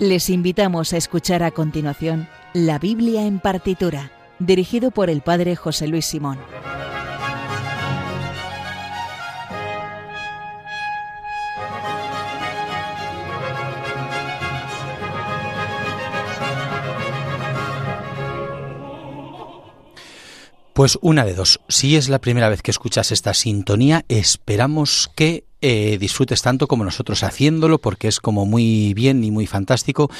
Les invitamos a escuchar a continuación La Biblia en partitura, dirigido por el Padre José Luis Simón. Pues una de dos. Si es la primera vez que escuchas esta sintonía, esperamos que eh, disfrutes tanto como nosotros haciéndolo, porque es como muy bien y muy fantástico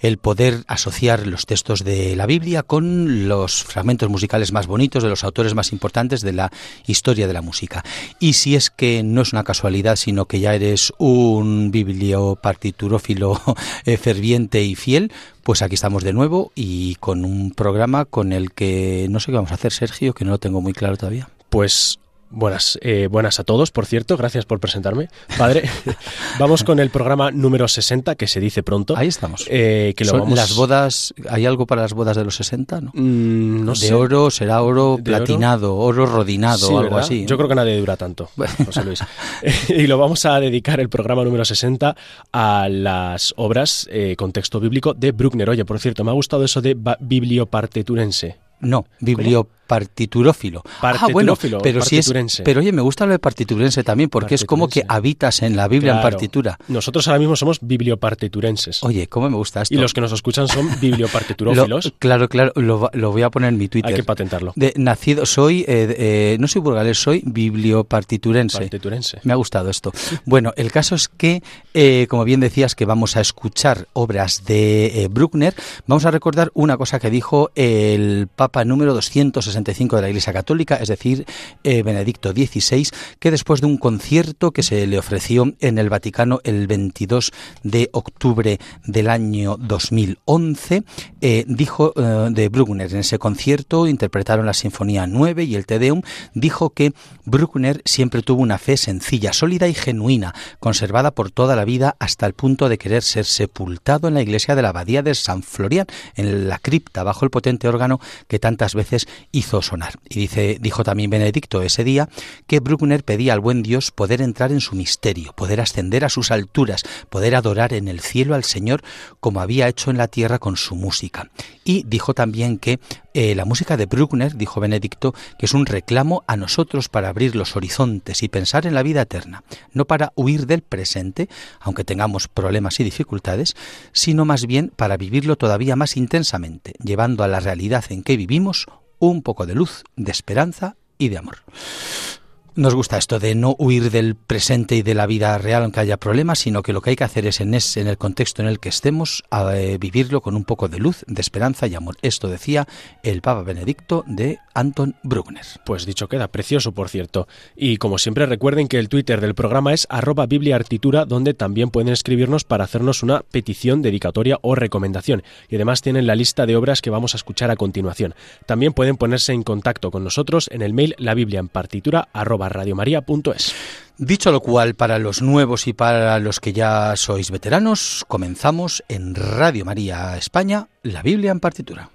el poder asociar los textos de la Biblia con los fragmentos musicales más bonitos de los autores más importantes de la historia de la música. Y si es que no es una casualidad, sino que ya eres un bibliopartiturófilo eh, ferviente y fiel, pues aquí estamos de nuevo y con un programa con el que no sé qué vamos a hacer, Sergio, que no lo tengo muy claro todavía. Pues Buenas, eh, buenas a todos, por cierto, gracias por presentarme. Padre, vamos con el programa número 60, que se dice pronto. Ahí estamos. Eh, que lo Las bodas, ¿hay algo para las bodas de los 60? No, mm, no de oro, será oro platinado, oro, rodinado algo así. Yo creo que nadie dura tanto, José Luis. y lo vamos a dedicar el programa número 60 a las obras eh, con texto bíblico de Bruckner. Oye, por cierto, me ha gustado eso de biblioparteturense. No, partiturófilo. partiturófilo ah, bueno, pero si es, pero oye, me gusta lo de partiturense también, porque es como que habitas en la Biblia en partitura. Nosotros ahora mismo somos bibliopartiturenses. Oye, cómo me gusta esto. Y los que nos escuchan son bibliopartiturófilos. Claro, claro, lo, voy a poner en mi Twitter. Hay que patentarlo. Nacido, soy, eh, eh, no soy burgalés, soy bibliopartiturense. Partiturense. Me ha gustado esto. Bueno, el caso es que, eh, como bien decías, que vamos a escuchar obras de Bruckner, vamos a recordar una cosa que dijo el Papa número 260 65 de la Iglesia Católica, es decir, eh, Benedicto XVI, que después de un concierto que se le ofreció en el Vaticano el 22 de octubre del año 2011, eh, dijo eh, de Bruckner, en ese concierto interpretaron la Sinfonía 9 y el Te Deum, dijo que Bruckner siempre tuvo una fe sencilla, sólida y genuina, conservada por toda la vida hasta el punto de querer ser sepultado en la iglesia de la abadía de San Florian, en la cripta, bajo el potente órgano que tantas veces hizo sonar. Y dice, dijo también Benedicto ese día que Bruckner pedía al buen Dios poder entrar en su misterio, poder ascender a sus alturas, poder adorar en el cielo al Señor como había hecho en la tierra con su música. Y dijo también que eh, la música de Bruckner, dijo Benedicto, que es un reclamo a nosotros para abrir los horizontes y pensar en la vida eterna, no para huir del presente, aunque tengamos problemas y dificultades, sino más bien para vivirlo todavía más intensamente, llevando a la realidad en que vivimos un poco de luz, de esperanza y de amor. Nos gusta esto de no huir del presente y de la vida real aunque haya problemas, sino que lo que hay que hacer es en, el contexto en el que estemos eh, vivirlo con un poco de luz, de esperanza y amor. Esto decía el Papa Benedicto de Anton Bruckner. Pues dicho queda, precioso por cierto. Y como siempre recuerden que el Twitter del programa es arroba bibliaartitura, donde también pueden escribirnos para hacernos una petición, dedicatoria o recomendación. Y además tienen la lista de obras que vamos a escuchar a continuación. También pueden ponerse en contacto con nosotros en el mail la biblia en partitura arroba radiomaria.es. Dicho lo cual, para los nuevos y para los que ya sois veteranos, comenzamos en Radio María España, la Biblia en partitura.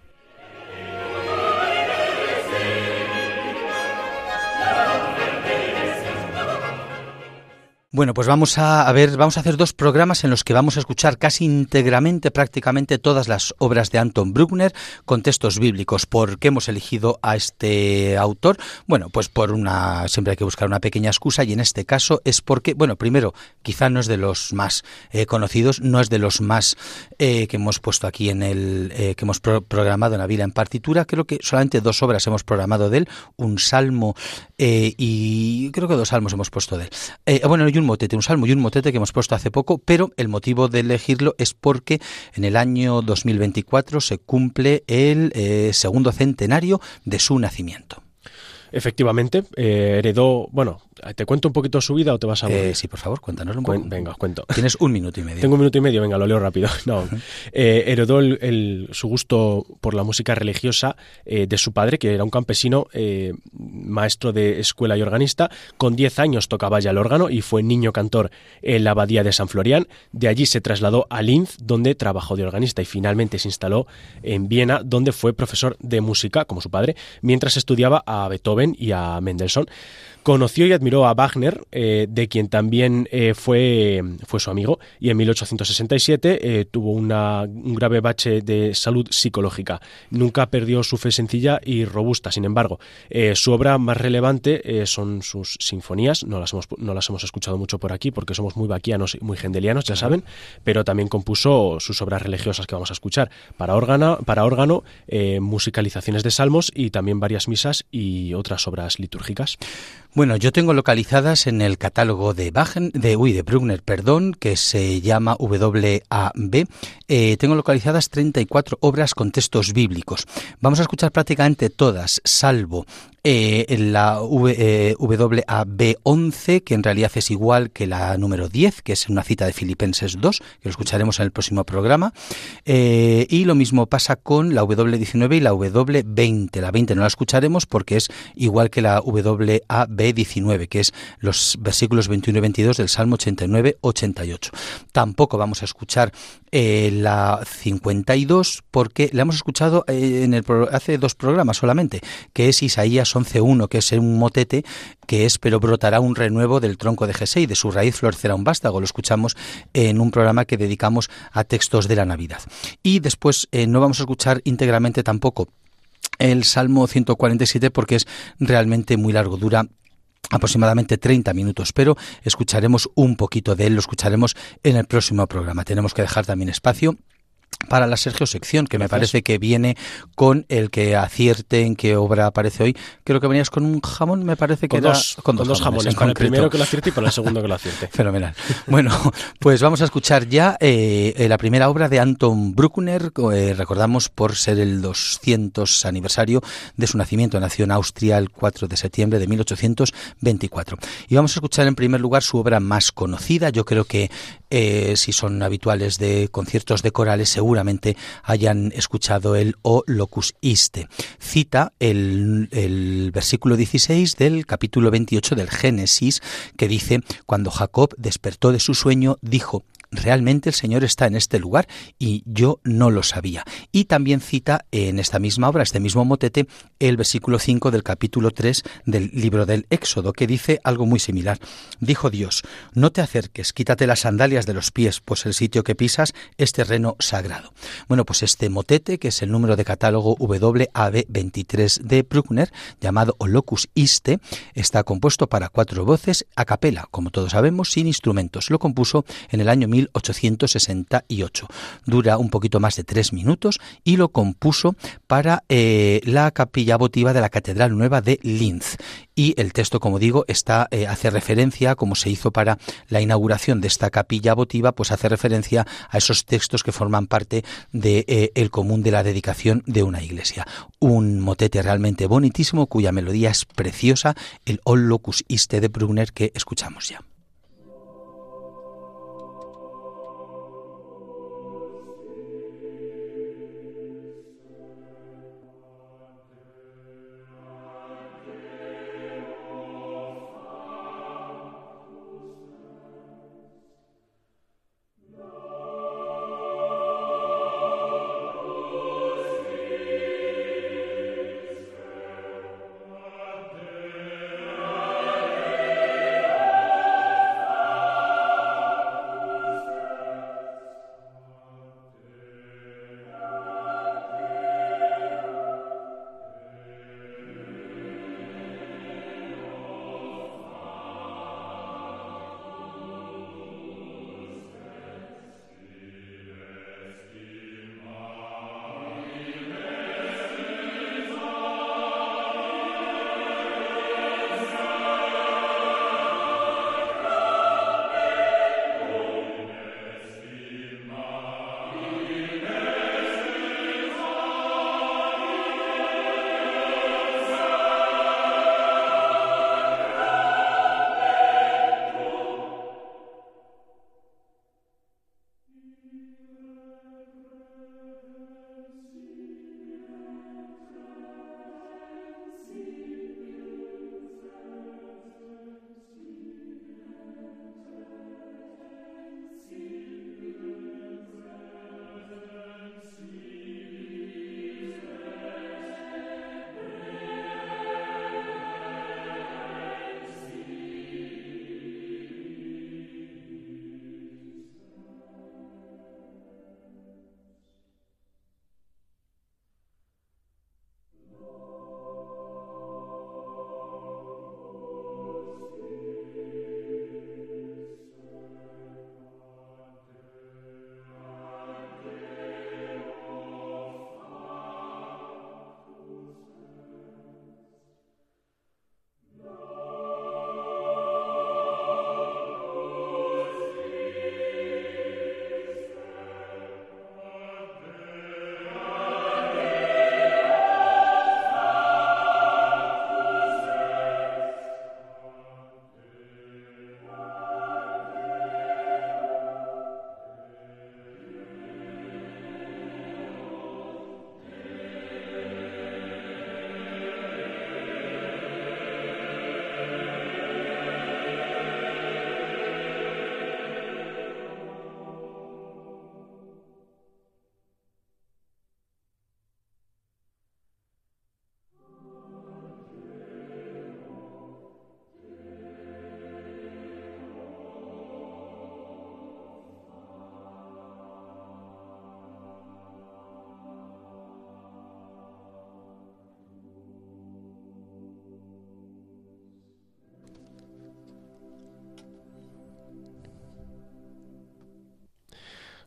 Bueno, pues vamos a, ver, vamos a hacer dos programas en los que vamos a escuchar casi íntegramente, prácticamente todas las obras de Anton Bruckner con textos bíblicos. ¿Por qué hemos elegido a este autor? Bueno, pues por una, siempre hay que buscar una pequeña excusa y en este caso es porque, bueno, primero, quizá no es de los más eh, conocidos, no es de los más eh, que hemos puesto aquí en el, eh, que hemos programado en la vida en partitura. Creo que solamente dos obras hemos programado de él, un salmo y creo que dos salmos hemos puesto de él. bueno, y un motete, un salmo y un motete que hemos puesto hace poco, pero el motivo de elegirlo es porque en el año 2024 se cumple el eh, segundo centenario de su nacimiento. Efectivamente, eh, heredó, bueno, ¿te cuento un poquito su vida o te vas a eh, sí, por favor, cuéntanos un poco. venga, os cuento. Tienes un minuto y medio. Tengo un minuto y medio, venga, lo leo rápido. No, eh, heredó el, su gusto por la música religiosa eh, de su padre, que era un campesino, maestro de escuela y organista. Con 10 años tocaba ya el órgano y fue niño cantor en la abadía de San Florian. De allí se trasladó a Linz, donde trabajó de organista y finalmente se instaló en Viena, donde fue profesor de música, como su padre, mientras estudiaba a Beethoven y a Mendelssohn. Conoció y admiró a Wagner, eh, de quien también eh, fue, fue su amigo, y en 1867 eh, tuvo una, un grave bache de salud psicológica. Nunca perdió su fe sencilla y robusta, sin embargo. su obra más relevante son sus sinfonías, no las, hemos, no las hemos escuchado mucho por aquí porque somos muy vaquianos y muy gendelianos, ya saben, pero también compuso sus obras religiosas que vamos a escuchar para órgano, para órgano musicalizaciones de salmos y también varias misas y otras obras litúrgicas. Bueno, yo tengo localizadas en el catálogo de Wagen, de, uy, de Bruckner, perdón, que se llama WAB. Eh, tengo localizadas 34 obras con textos bíblicos. Vamos a escuchar prácticamente todas, salvo eh, la v, 11 eh, que en realidad es igual que la número 10, que es una cita de Filipenses 2, que lo escucharemos en el próximo programa. y lo mismo pasa con la W19 y la W20. La 20 no la escucharemos porque es igual que la WAB 19, que es los versículos 21 y 22 del Salmo 89-88. Tampoco vamos a escuchar eh, la 52 porque la hemos escuchado eh, en el hace dos programas solamente, que es Isaías 11.1, que es un motete que es pero brotará un renuevo del tronco de Jesé y de su raíz florecerá un vástago. Lo escuchamos en un programa que dedicamos a textos de la Navidad. Y después eh, no vamos a escuchar íntegramente tampoco el Salmo 147 porque es realmente muy largo, dura aproximadamente 30 minutos, pero escucharemos un poquito de él, lo escucharemos en el próximo programa. Tenemos que dejar también espacio para la Sergio sección, que me parece que viene con el que acierte en qué obra aparece hoy. Creo que venías con un jamón, me parece que con dos, con, dos, jamones, con el primero que lo acierte y con el segundo que lo acierte. Fenomenal. Bueno, pues vamos a escuchar ya eh, la primera obra de Anton Bruckner, eh, recordamos por ser el 200 aniversario de su nacimiento. Nació en Austria el 4 de septiembre de 1824. Y vamos a escuchar en primer lugar su obra más conocida. Yo creo que eh, si son habituales de conciertos de corales, seguramente hayan escuchado el O locus iste. Cita el, el versículo 16 del capítulo 28 del Génesis, que dice, cuando Jacob despertó de su sueño, dijo, realmente el Señor está en este lugar y yo no lo sabía. Y también cita en esta misma obra, este mismo motete, el versículo 5 del capítulo 3 del libro del Éxodo, que dice algo muy similar. Dijo Dios, no te acerques, quítate las sandalias de los pies, pues el sitio que pisas es terreno sagrado. Bueno, pues este motete, que es el número de catálogo WAB23 de Bruckner, llamado Olocus Iste, está compuesto para cuatro voces a capela, como todos sabemos, sin instrumentos. Lo compuso en el año 1868. Dura un poquito más de tres minutos y lo compuso para eh, la capilla votiva de la Catedral Nueva de Linz. Y el texto, como digo, está eh, hace referencia, como se hizo para la inauguración de esta capilla votiva, pues hace referencia a esos textos que forman parte del de, eh, común de la dedicación de una iglesia. Un motete realmente bonitísimo cuya melodía es preciosa, el Ol Locus Iste de Brunner que escuchamos ya.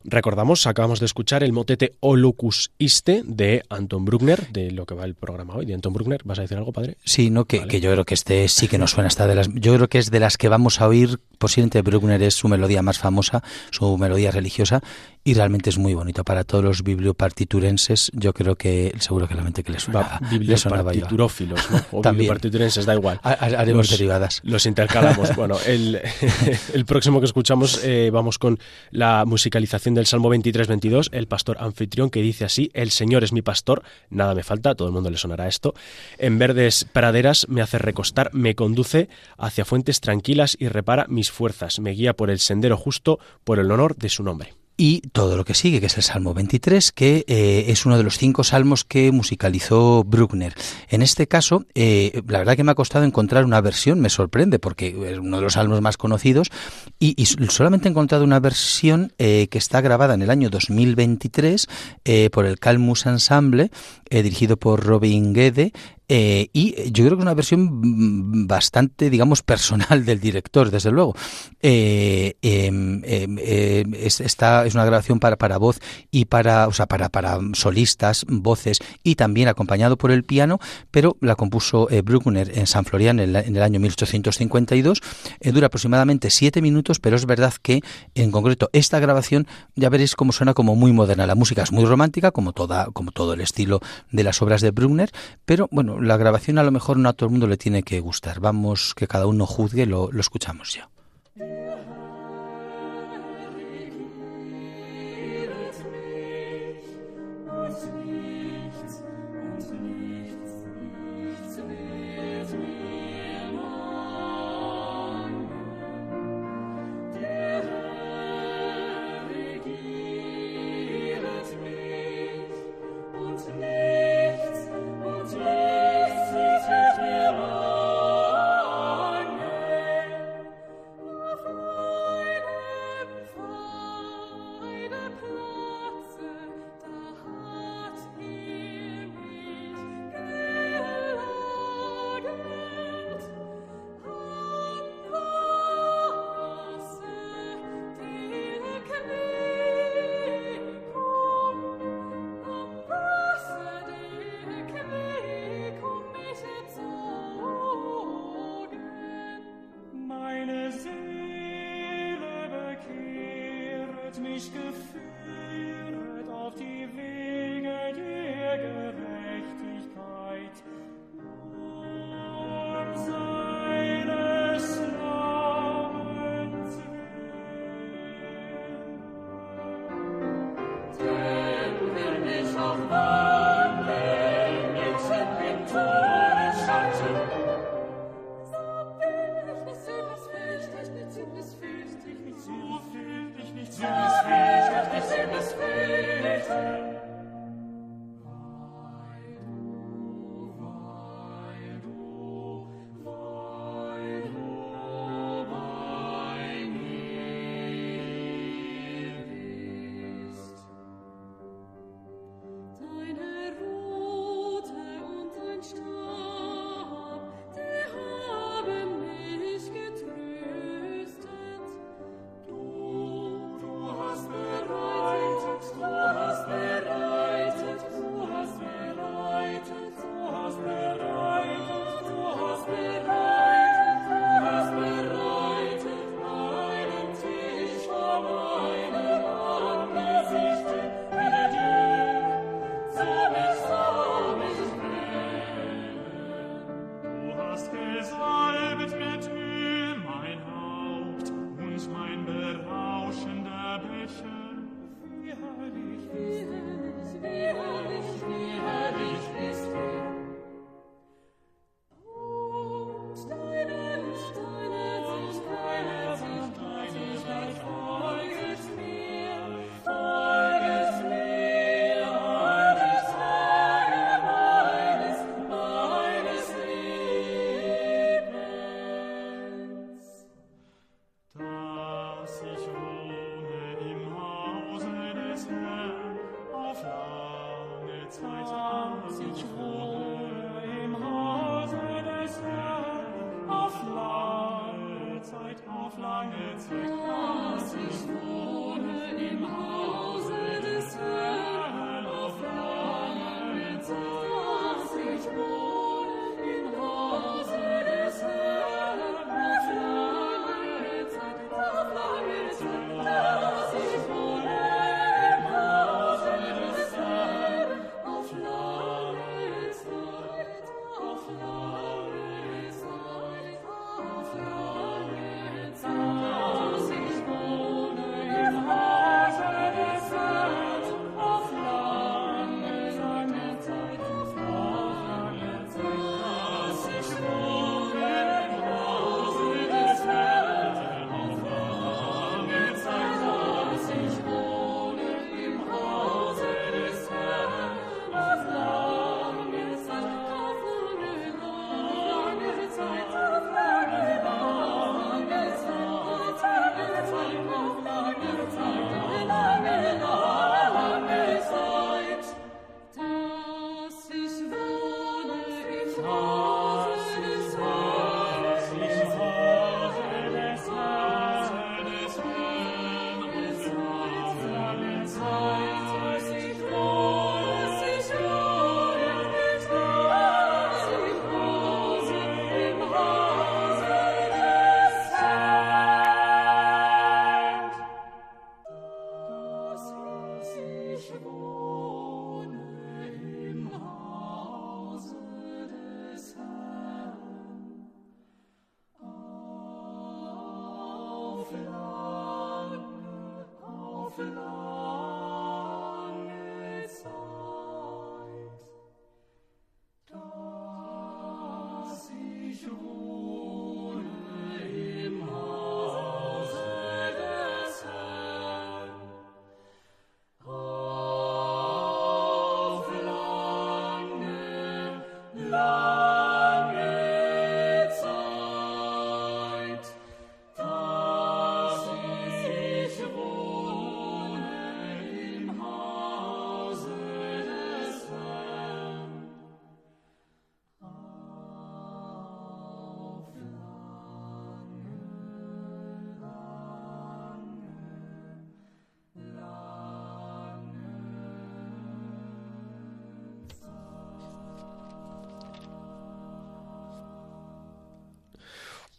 Recordamos, acabamos de escuchar el motete O Lucus Iste de Anton Bruckner, de lo que va el programa hoy, de Anton Bruckner. ¿Vas a decir algo, padre? Sí, no, que, que yo creo que este sí que nos suena. Esta de las, yo creo que es de las que vamos a oír. Posiblemente Bruckner es su melodía más famosa, su melodía religiosa, y realmente es muy bonito para todos los bibliopartiturenses. Yo creo que seguro que la mente que les suena. Bibliopartiturófilos, ¿no? O bibliopartiturenses, da igual. haremos derivadas. Los intercalamos. bueno, el, el, próximo que escuchamos eh, vamos con la musicalización del Salmo 23-22, el pastor anfitrión que dice así, el Señor es mi pastor, nada me falta, todo el mundo le sonará esto, en verdes praderas me hace recostar, me conduce hacia fuentes tranquilas y repara mis fuerzas, me guía por el sendero justo, por el honor de su nombre y todo lo que sigue, que es el Salmo 23, que eh, es uno de los cinco salmos que musicalizó Bruckner. En este caso, eh, la verdad que me ha costado encontrar una versión, me sorprende, porque es uno de los salmos más conocidos, y, solamente he encontrado una versión eh, que está grabada en el año 2023 por el Calmus Ensemble, dirigido por Robin Gede, eh, y yo creo que es una versión bastante, digamos, personal del director, desde luego. Eh, em, em, em, es una grabación para, para voz y para, o sea, para, para solistas, voces y también acompañado por el piano, pero la compuso eh, Bruckner en San Florian en, en, el año 1852. dura aproximadamente siete minutos, pero es verdad que en concreto esta grabación ya veréis cómo suena como muy moderna. La música es muy romántica, como toda, como todo el estilo de las obras de Bruckner, pero bueno, la grabación a lo mejor no a todo el mundo le tiene que gustar. Vamos, que cada uno juzgue, lo, lo escuchamos ya.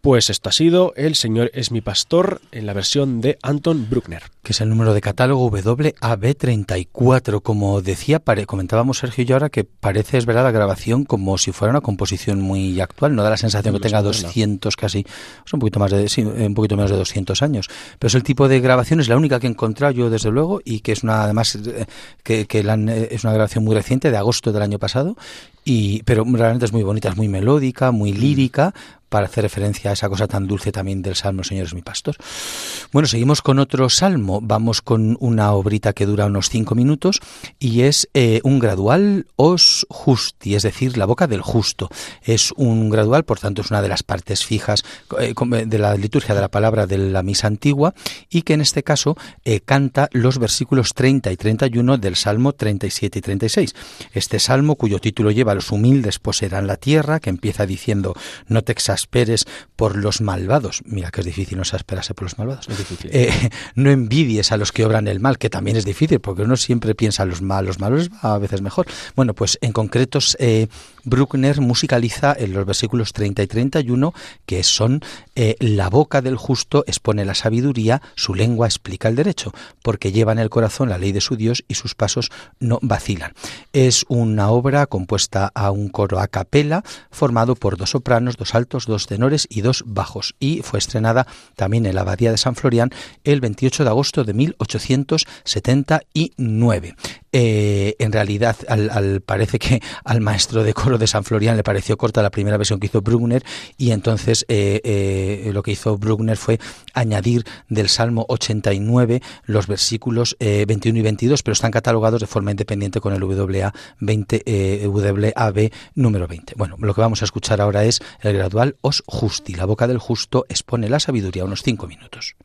Pues esto ha sido El Señor es mi pastor en la versión de Anton Bruckner. Que es el número de catálogo WAB34. Como decía, comentábamos Sergio y yo ahora que parece, es verdad, la grabación como si fuera una composición muy actual. No da la sensación que tenga 200 casi, un poquito más de, un poquito menos de 200 años. Pero es el tipo de grabación, es la única que he encontrado yo desde luego y que es una, además, eh, que, que es una grabación muy reciente de agosto del año pasado y, pero realmente es muy bonita, es muy melódica, muy mm. lírica, para hacer referencia a esa cosa tan dulce también del Salmo, Señor es mi pastor. Bueno, seguimos con otro salmo, vamos con una obrita que dura unos cinco minutos y es eh, un gradual os justi, es decir, la boca del justo. Es un gradual, por tanto, es una de las partes fijas eh, de la liturgia de la palabra de la misa antigua y que en este caso eh, canta los versículos 30 y 31 del Salmo 37 y 36. Este salmo, cuyo título lleva los humildes poseerán la tierra, que empieza diciendo no te exasperes por los malvados. Mira que es difícil no exasperarse por los malvados. Eh, no envidies a los que obran el mal, que también es difícil, porque uno siempre piensa los malos, malos a veces mejor. Bueno, pues en concreto eh, Bruckner musicaliza en los versículos 30 y 31, que son eh, la boca del justo expone la sabiduría, su lengua explica el derecho, porque lleva en el corazón la ley de su Dios y sus pasos no vacilan. Es una obra compuesta a un coro a capela formado por dos sopranos, dos altos, dos tenores y dos bajos y fue estrenada también en la Abadía de San Florian el 28 de agosto de 1879. Eh, en realidad, al, parece que al maestro de coro de San Florian le pareció corta la primera versión que hizo Bruckner y entonces eh, eh, lo que hizo Bruckner fue añadir del Salmo 89 los versículos 21 y 22, pero están catalogados de forma independiente con el WA 20, WAB número 20. Bueno, lo que vamos a escuchar ahora es el gradual Os Justi, la boca del justo expone la sabiduría, unos cinco minutos.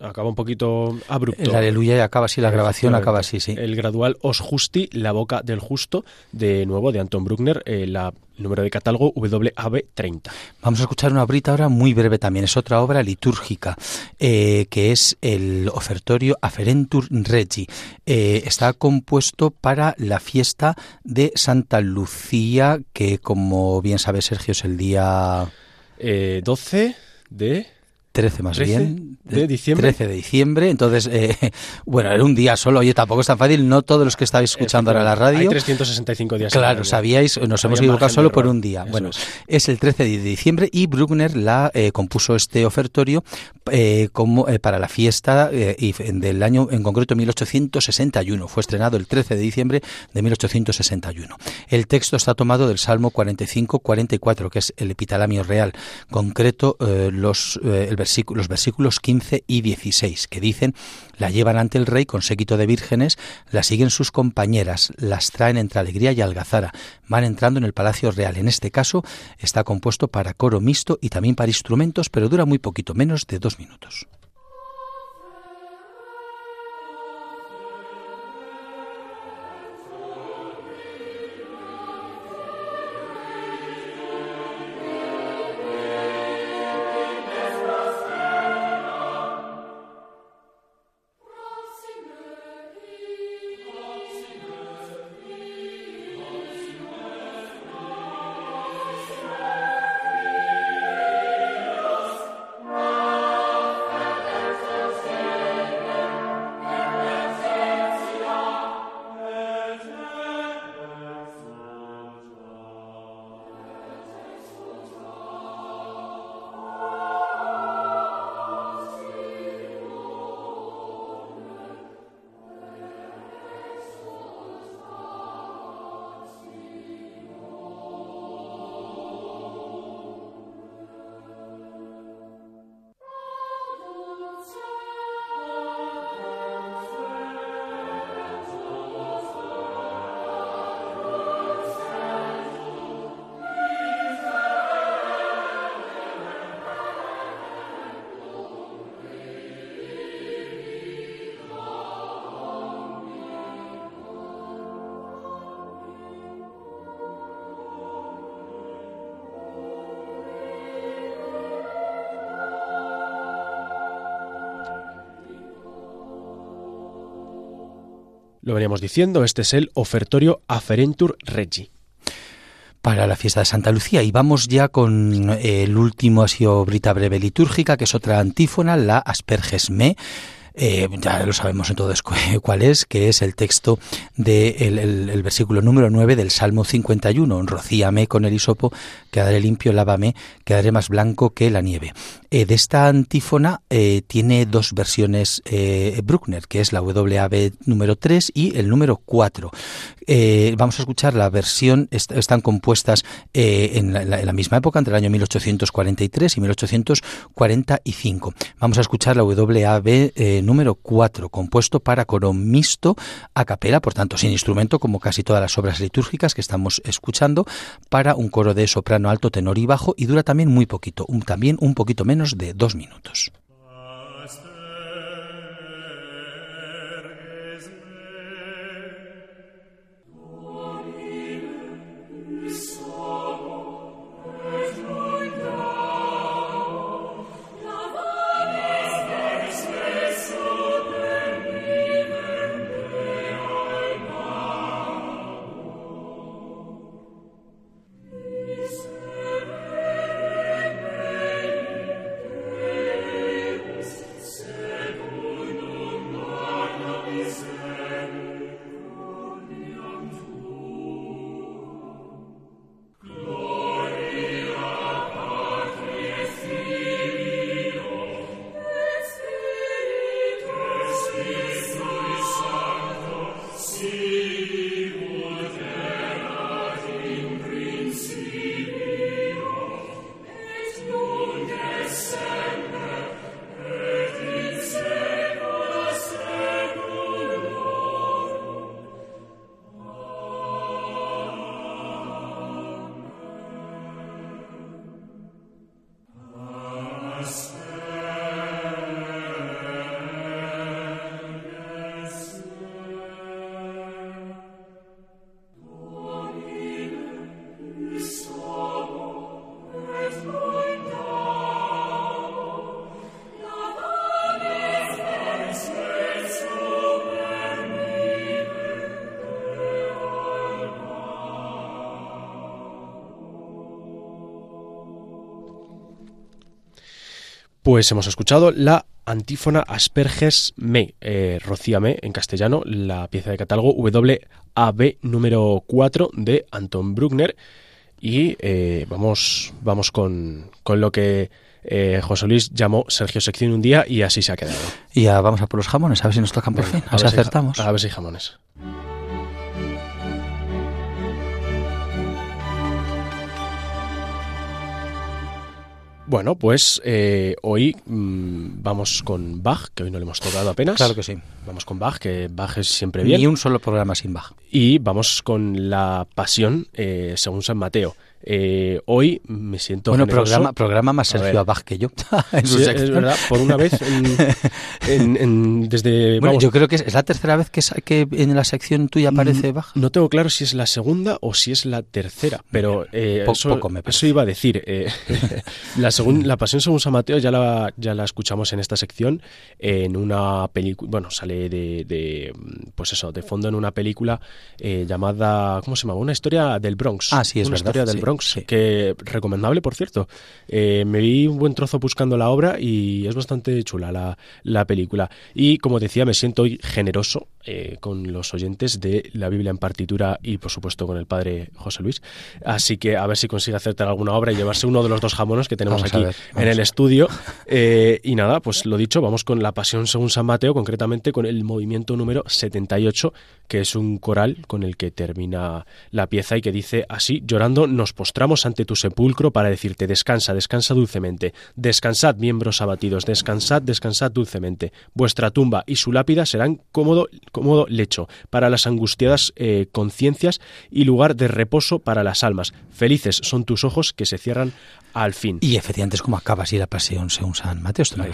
Acaba un poquito abrupto. El aleluya y acaba así, la grabación acaba así, sí. El gradual Os Justi, La boca del justo, de nuevo, de Anton Bruckner, eh, la número de catálogo WAB30. Vamos a escuchar una brita ahora muy breve también. Es otra obra litúrgica, eh, que es el ofertorio Aferentur Regi. Eh, está compuesto para la fiesta de Santa Lucía, que como bien sabe Sergio es el día... 12 de... 13 más bien. De diciembre. 13 de diciembre. Entonces, eh, bueno, era un día solo. Oye, tampoco es tan fácil. No todos los que estáis escuchando ahora la radio. Hay 365 días. Claro, sabíais, nos hemos equivocado solo por un día. bueno, es. el 13 de diciembre y Bruckner la eh, compuso este ofertorio eh, como para la fiesta y del año en concreto 1861. Fue estrenado el 13 de diciembre de 1861. El texto está tomado del Salmo 45-44, que es el epitalamio real. Concreto, los, el los versículos 15 y 16, que dicen, la llevan ante el rey con séquito de vírgenes, la siguen sus compañeras, las traen entre alegría y algazara, van entrando en el palacio real. En este caso está compuesto para coro mixto y también para instrumentos, pero dura muy poquito, menos de dos minutos. Lo veníamos diciendo, este es el ofertorio Aferentur Regi para la fiesta de Santa Lucía. Y vamos ya con el último, ha sido Brita Breve Litúrgica, que es otra antífona, la Asperges Me. Eh, ya lo sabemos entonces cuál es, que es el texto del de el, versículo número 9 del Salmo 51. Rocíame con el hisopo, quedaré limpio, lávame, quedaré más blanco que la nieve. Eh, de esta antífona eh, tiene dos versiones Bruckner, que es la WAB número 3 y el número 4. vamos a escuchar la versión, están compuestas en la, en, la, misma época, entre el año 1843 y 1845. Vamos a escuchar la WAB número 4, compuesto para coro mixto a capela, por tanto sin instrumento, como casi todas las obras litúrgicas que estamos escuchando, para un coro de soprano alto, tenor y bajo, y dura también muy poquito, un, también un poquito menos de dos minutos. Pues hemos escuchado la antífona Asperges Me, eh, Rocíame en castellano, la pieza de catálogo WAB número 4 de Anton Bruckner. Y eh, vamos, vamos con, con lo que eh, José Luis llamó Sergio Sección un día y así se ha quedado. Y ya vamos a por los jamones, a ver si nos tocan por fin, a ver si acertamos. A ver si jamones. Bueno, pues eh, hoy mmm, vamos con Bach, que hoy no le hemos tocado apenas. Claro que sí. Vamos con Bach, que Bach es siempre bien. Ni un solo programa sin Bach. Y vamos con la Pasión eh, según San Mateo. Eh, hoy me siento bueno generoso. programa programa más Sergio Abaj que yo sí, es verdad por una vez en, en, en, desde bueno, vamos, yo creo que es, es, la tercera vez que, que en la sección tuya aparece Bach. no tengo claro si es la segunda o si es la tercera pero eh, eso, poco me eso, iba a decir eh, la, segun, la pasión según San Mateo ya la, ya la escuchamos en esta sección en una película bueno sale de, de, pues eso de fondo en una película eh, llamada ¿cómo se llama? una historia del Bronx. Ah sí es una verdad, historia del sí. Bronx Sí. que recomendable, por cierto. Eh, me vi un buen trozo buscando la obra y es bastante chula la, la película. Y como decía, me siento hoy generoso eh, con los oyentes de la Biblia en partitura y, por supuesto, con el padre José Luis. Así que a ver si consigue acertar alguna obra y llevarse uno de los dos jamones que tenemos vamos aquí ver, en el estudio. Eh, y nada, pues lo dicho, vamos con la Pasión según San Mateo, concretamente con el movimiento número 78, que es un coral con el que termina la pieza y que dice así, llorando, nos postramos ante tu sepulcro para decirte, descansa, descansa dulcemente, descansad, miembros abatidos, descansad, descansad dulcemente, vuestra tumba y su lápida serán cómodo, cómodo lecho para las angustiadas eh, conciencias y lugar de reposo para las almas. Felices son tus ojos que se cierran al fin. Y efectivamente es como acaba así la pasión según San Mateo, esto no.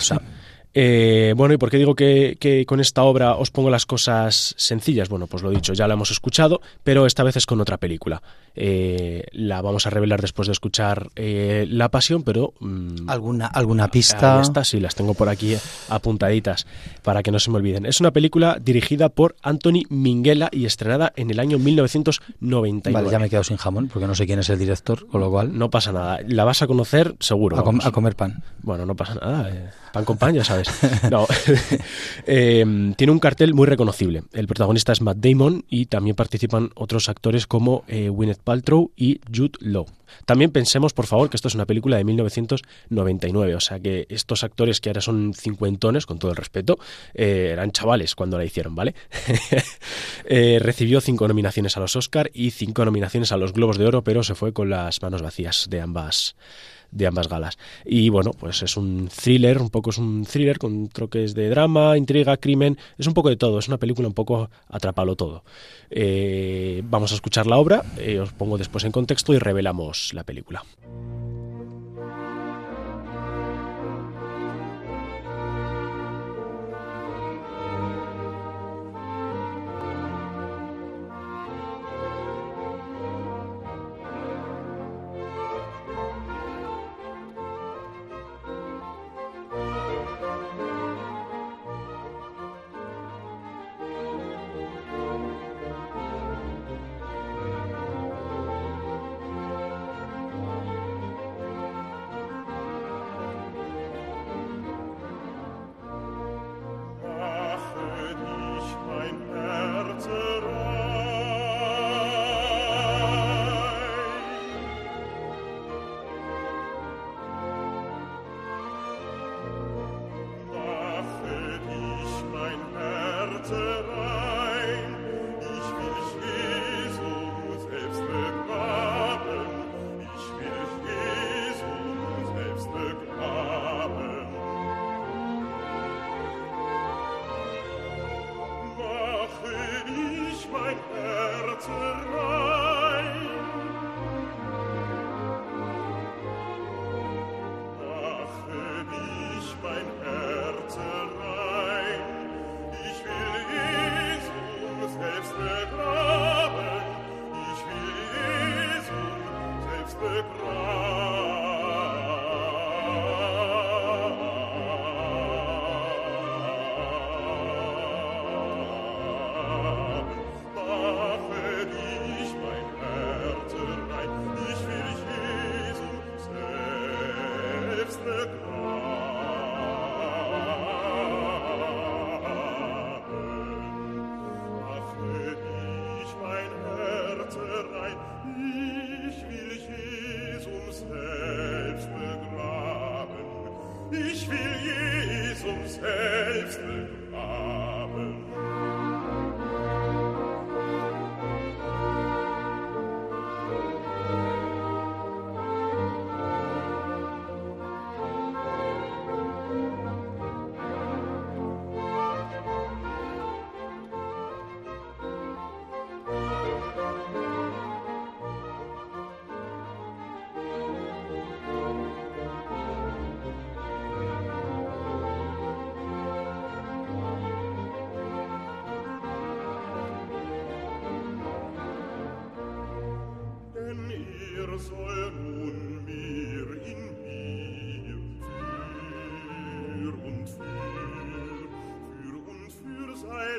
Eh, bueno, ¿y por qué digo que, que, con esta obra os pongo las cosas sencillas? Bueno, pues lo dicho, ya la hemos escuchado, pero esta vez es con otra película. Eh, la vamos a revelar después de escuchar eh, La Pasión, pero... Mmm, ¿Alguna, ¿Alguna pista? Estas sí, las tengo por aquí apuntaditas para que no se me olviden. Es una película dirigida por Anthony Minghella y estrenada en el año 1999. Vale, ya me he quedado sin jamón porque no sé quién es el director, con lo cual... No pasa nada, la vas a conocer seguro. A, com a comer pan. Bueno, no pasa nada, eh, pan con pan ya sabes. No. tiene un cartel muy reconocible. El protagonista es Matt Damon y también participan otros actores como Gwyneth Paltrow y Jude Law. También pensemos, por favor, que esto es una película de 1999, o sea que estos actores que ahora son cincuentones, con todo el respeto, eh, eran chavales cuando la hicieron, ¿vale? eh, recibió cinco nominaciones a los Oscar y cinco nominaciones a los Globos de Oro, pero se fue con las manos vacías de ambas de ambas galas. Y bueno, pues es un thriller, un poco es un thriller con troques de drama, intriga, crimen, es un poco de todo, es una película un poco atrapalo todo. Eh, vamos a escuchar la obra, eh, os pongo después en contexto y revelamos la película.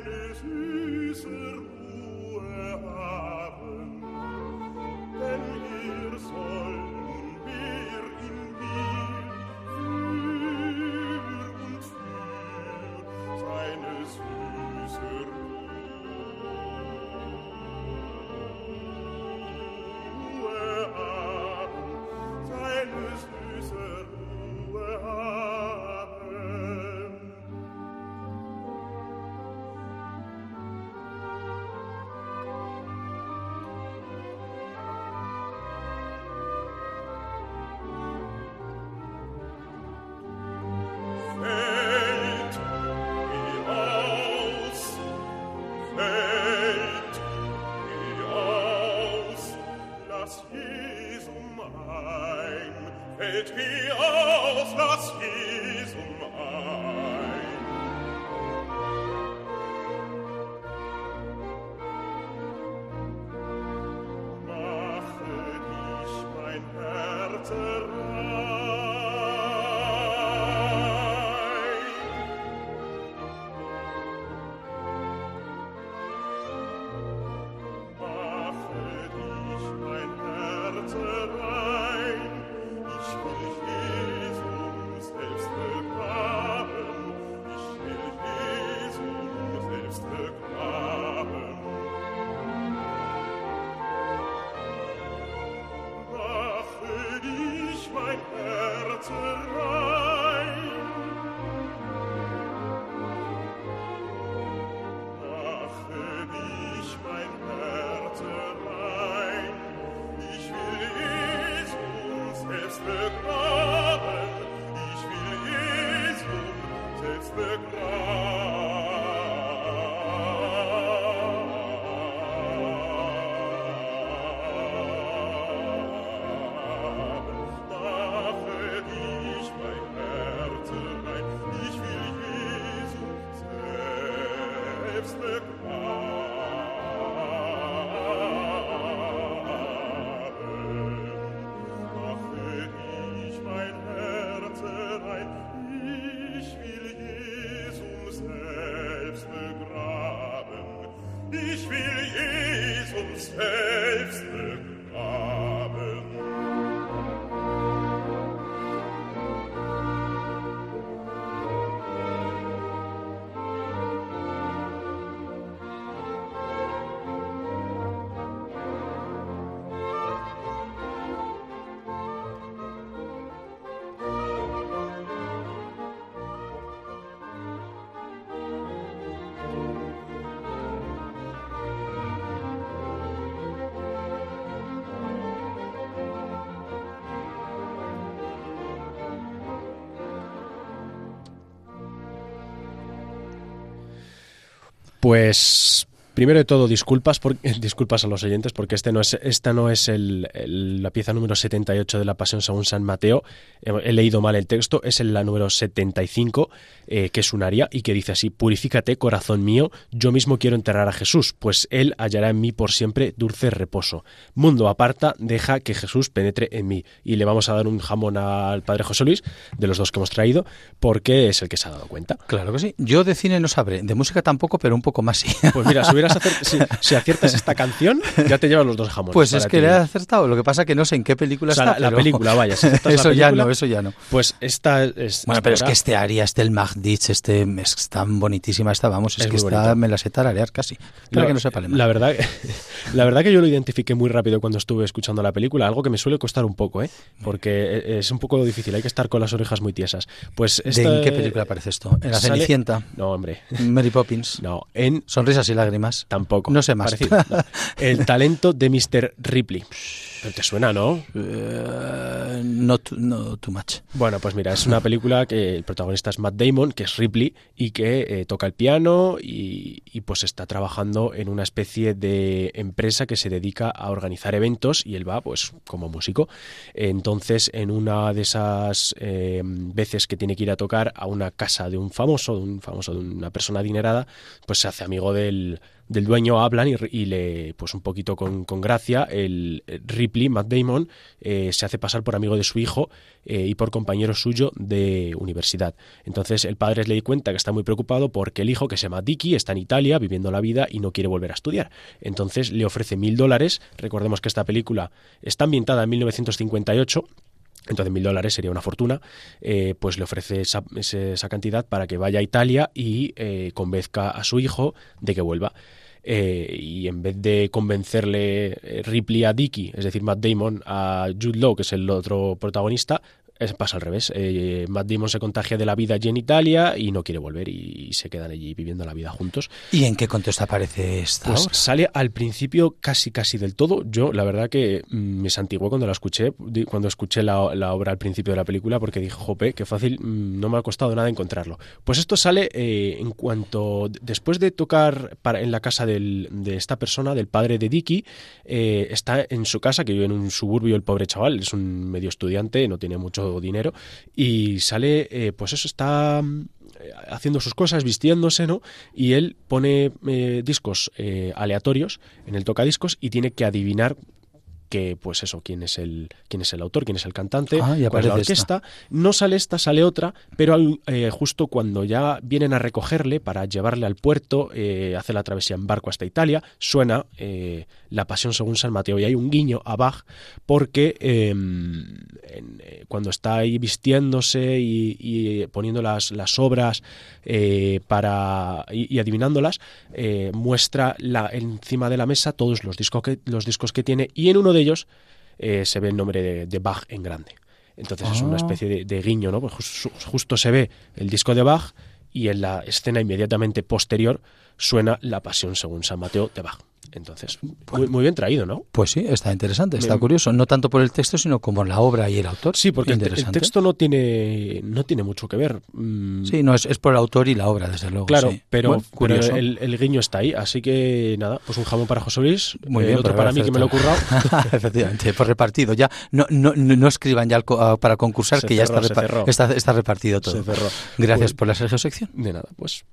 deine Füße Pues Primero de todo, disculpas, por, disculpas a los oyentes porque este no es, esta no es el, la pieza número 78 de la Pasión según San Mateo. He, leído mal el texto, es la número 75, eh, que es un aria y que dice así, Purifícate, corazón mío, yo mismo quiero enterrar a Jesús, pues Él hallará en mí por siempre dulce reposo. Mundo aparta, deja que Jesús penetre en mí. Y le vamos a dar un jamón al Padre José Luis, de los dos que hemos traído, porque es el que se ha dado cuenta. Claro que sí. Yo de cine no sabré, de música tampoco, pero un poco más sí. Pues mira, hubieras si, aciertas esta canción, ya te llevan los dos jamones. Pues es que le he acertado. Lo que pasa que no sé en qué película está. La, película, vaya. eso ya no, eso ya no. Pues esta es. Bueno, pero es que este Aria, este el Magditch, este es tan bonitísima esta, vamos, es, que esta me la sé tararear casi. Espero que no sepa La verdad, la verdad que yo lo identifiqué muy rápido cuando estuve escuchando la película, algo que me suele costar un poco, ¿eh? Porque e, es un poco difícil, hay que estar con las orejas muy tiesas. Pues ¿De en qué película aparece esto? ¿En La Cenicienta? No, hombre. ¿Mary Poppins? No, en... ¿Sonrisas y lágrimas? Tampoco. No sé más. El talento de Mr. Ripley. Pero te suena, ¿no? Uh, no, too much. Bueno, pues mira, es una película que el protagonista es Matt Damon, que es Ripley, y que eh, toca el piano y, pues está trabajando en una especie de empresa que se dedica a organizar eventos y él va pues como músico. Entonces, en una de esas eh, veces que tiene que ir a tocar a una casa de un famoso, de un famoso, de una persona adinerada, pues se hace amigo del del dueño hablan y, le, pues un poquito con, gracia, el Ripley, Matt Damon, eh, se hace pasar por amigo de su hijo eh, y por compañero suyo de universidad. Entonces el padre le di cuenta que está muy preocupado porque el hijo, que se llama Dicky, está en Italia viviendo la vida y no quiere volver a estudiar. Entonces le ofrece mil dólares. Recordemos que esta película está ambientada en 1958 entonces mil dólares sería una fortuna, eh, pues le ofrece esa, esa, cantidad para que vaya a Italia y eh, convenzca a su hijo de que vuelva. Eh, y en vez de convencerle Ripley a Dicky, es decir, Matt Damon, a Jude Law, que es el otro protagonista, pasa al revés. Eh, Matt Damon se contagia de la vida allí en Italia y no quiere volver y, se quedan allí viviendo la vida juntos. ¿Y en qué contexto aparece esta pues Sale al principio casi casi del todo. Yo la verdad que mm, me santigué cuando la escuché, cuando escuché la, obra al principio de la película porque dije, jope, qué fácil, mm, no me ha costado nada encontrarlo. Pues esto sale eh, en cuanto, después de tocar para, en la casa de esta persona, del padre de Dicky, eh, está en su casa, que vive en un suburbio el pobre chaval, es un medio estudiante, no tiene mucho dinero y sale, eh, pues eso, está mm, haciendo sus cosas, vistiéndose, ¿no? Y él pone eh, discos eh, aleatorios en el tocadiscos y tiene que adivinar que pues eso, quién es el quién es el autor, quién es el cantante, ah, cuál es la orquesta. No sale esta, sale otra, pero eh, justo cuando ya vienen a recogerle para llevarle al puerto, eh, hace la travesía en barco hasta Italia, suena eh, la Pasión según San Mateo y hay un guiño a Bach porque em, cuando está ahí vistiéndose y, poniendo las, las obras para y, adivinándolas, muestra la, encima de la mesa todos los discos que los discos que tiene y en uno de ellos eh, se ve el nombre de, Bach en grande. Entonces es una ah. especie de, guiño, ¿no? Pues justo se ve el disco de Bach y en la escena inmediatamente posterior suena La Pasión según San Mateo de Bach. Entonces, muy, bien traído, ¿no? Pues sí, está interesante, está curioso. No tanto por el texto, sino como la obra y el autor. Sí, porque el, texto no tiene, no tiene mucho que ver. Mm. Sí, no, es, por el autor y la obra, desde luego. Claro, pero, el, guiño está ahí. Así que nada, pues un jamón para José Luis. Muy bien, otro para mí que me lo he currado. Efectivamente, por repartido. Ya no, no, no escriban ya para concursar, que ya está, está, está, repartido todo. Gracias por la sección. De nada, pues.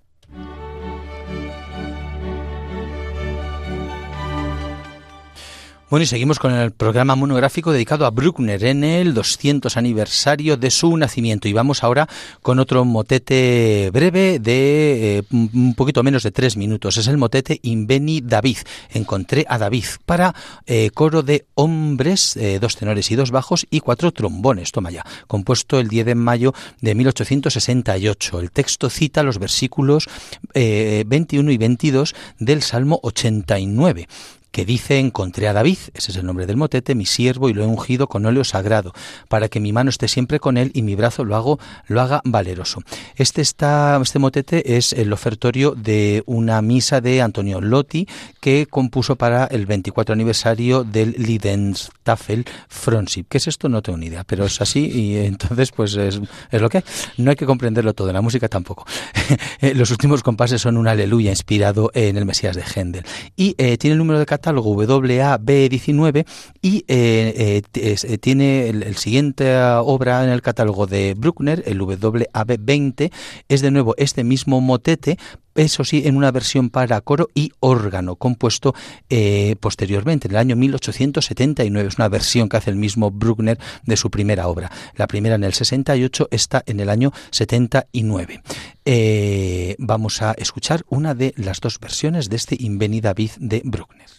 Bueno, y seguimos con el programa monográfico dedicado a Bruckner en el 200 aniversario de su nacimiento. Y vamos ahora con otro motete breve de eh, un poquito menos de tres minutos. Es el motete Inveni David. Encontré a David para eh, coro de hombres, eh, dos tenores y dos bajos y cuatro trombones. Toma ya. Compuesto el 10 de mayo de 1868. El texto cita los versículos 21 y 22 del Salmo 89 que dice, encontré a David, ese es el nombre del motete, mi siervo, y lo he ungido con óleo sagrado, para que mi mano esté siempre con él y mi brazo lo, hago, lo haga valeroso. Este, está, este motete es el ofertorio de una misa de Antonio Lotti, que compuso para el 24 aniversario del Lidenstafel Fronsip. ¿Qué es esto? No tengo ni idea, pero es así y entonces pues es, es lo que. No hay que comprenderlo todo, la música tampoco. Los últimos compases son un aleluya inspirado en el Mesías de Händel. Y eh, tiene el número de catálogo WAB19 y eh, eh, eh, tiene el, siguiente obra en el catálogo de Bruckner, el WAB20, es de nuevo este mismo motete eso sí, en una versión para coro y órgano, compuesto posteriormente, en el año 1879. Es una versión que hace el mismo Bruckner de su primera obra. La primera en el 68, esta en el año 79. Eh, vamos a escuchar una de las dos versiones de este Inveni David de Bruckner.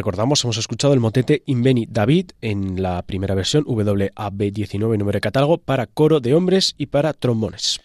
Recordamos, hemos escuchado el motete Inveni David en la primera versión WAB19 número de catálogo para coro de hombres y para trombones.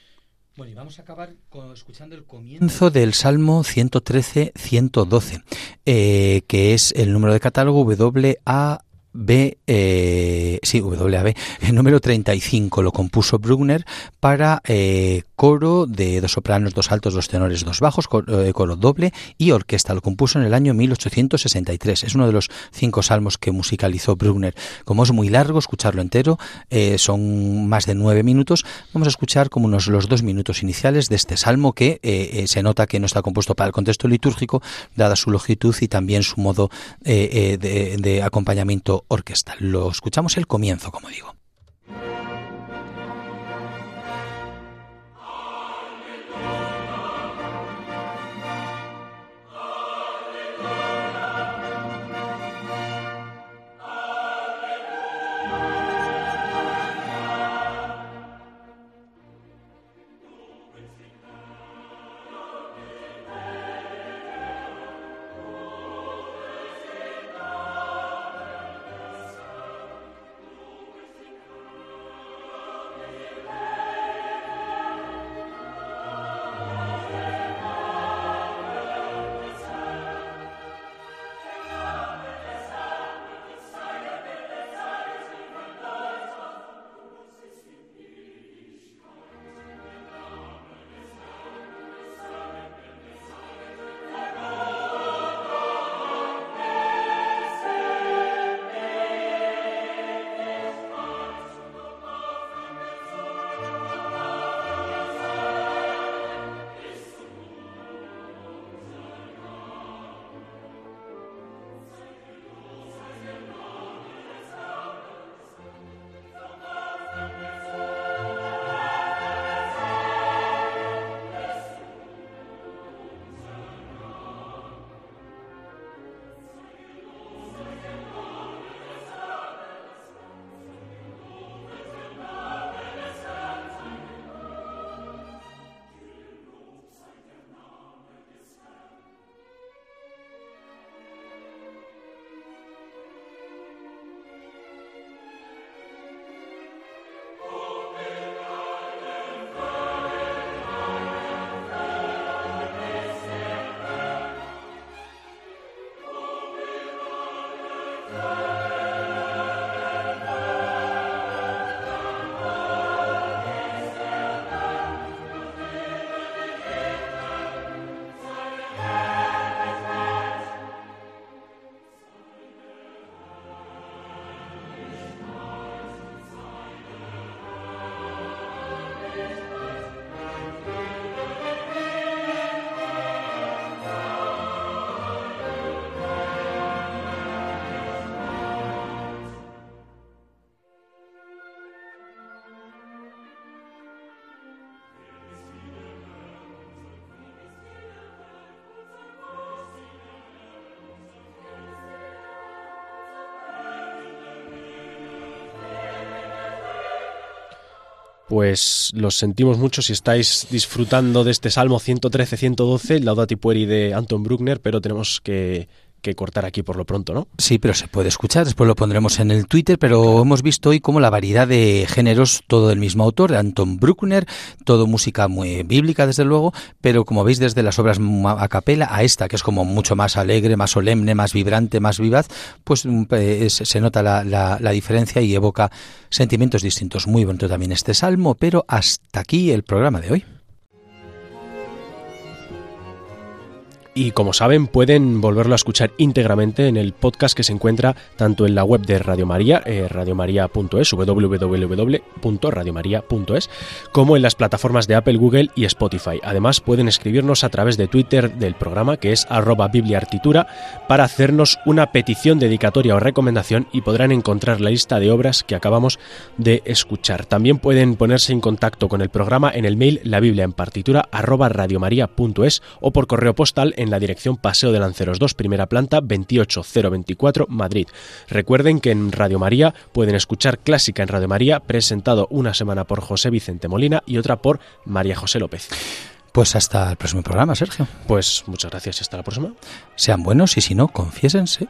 Bueno, y vamos a acabar escuchando el comienzo del Salmo 113-112, eh, que es el número de catálogo WA B, eh, sí, WAB, el número 35 lo compuso Bruckner para eh, coro de dos sopranos, dos altos, dos tenores, dos bajos, eh, coro, doble y orquesta. Lo compuso en el año 1863. Es uno de los cinco salmos que musicalizó Bruckner. Como es muy largo, escucharlo entero, eh, son más de nueve minutos. Vamos a escuchar como unos los dos minutos iniciales de este salmo que se nota que no está compuesto para el contexto litúrgico, dada su longitud y también su modo de acompañamiento orquestal. Lo escuchamos el comienzo, como digo. Pues los sentimos mucho si estáis disfrutando de este Salmo 113-112, Laudati Pueri de Anton Bruckner, pero tenemos que que cortar aquí por lo pronto, ¿no? Sí, pero se puede escuchar, después lo pondremos en el Twitter, pero hemos visto hoy como la variedad de géneros, todo del mismo autor, de Anton Bruckner, todo música muy bíblica, desde luego, pero como veis desde las obras a capela a esta, que es como mucho más alegre, más solemne, más vibrante, más vivaz, pues mm, se nota la, la diferencia y evoca sentimientos distintos. Muy bonito también este salmo, pero hasta aquí el programa de hoy. Y como saben, pueden volverlo a escuchar íntegramente en el podcast que se encuentra tanto en la web de Radio María, eh, radiomaria.es, www.radiomaria.es, como en las plataformas de Apple, Google y Spotify. Además, pueden escribirnos a través de Twitter del programa, que es arroba bibliartitura, para hacernos una petición dedicatoria o recomendación y podrán encontrar la lista de obras que acabamos de escuchar. También pueden ponerse en contacto con el programa en el mail la biblia en partitura arroba radiomaria.es o por correo postal en en la dirección Paseo de Lanceros 2, primera planta, 28024, Madrid. Recuerden que en Radio María pueden escuchar Clásica en Radio María, presentado una semana por José Vicente Molina y otra por María José López. Pues hasta el próximo programa, Sergio. Pues muchas gracias y hasta la próxima. Sean buenos y si no, confiésense.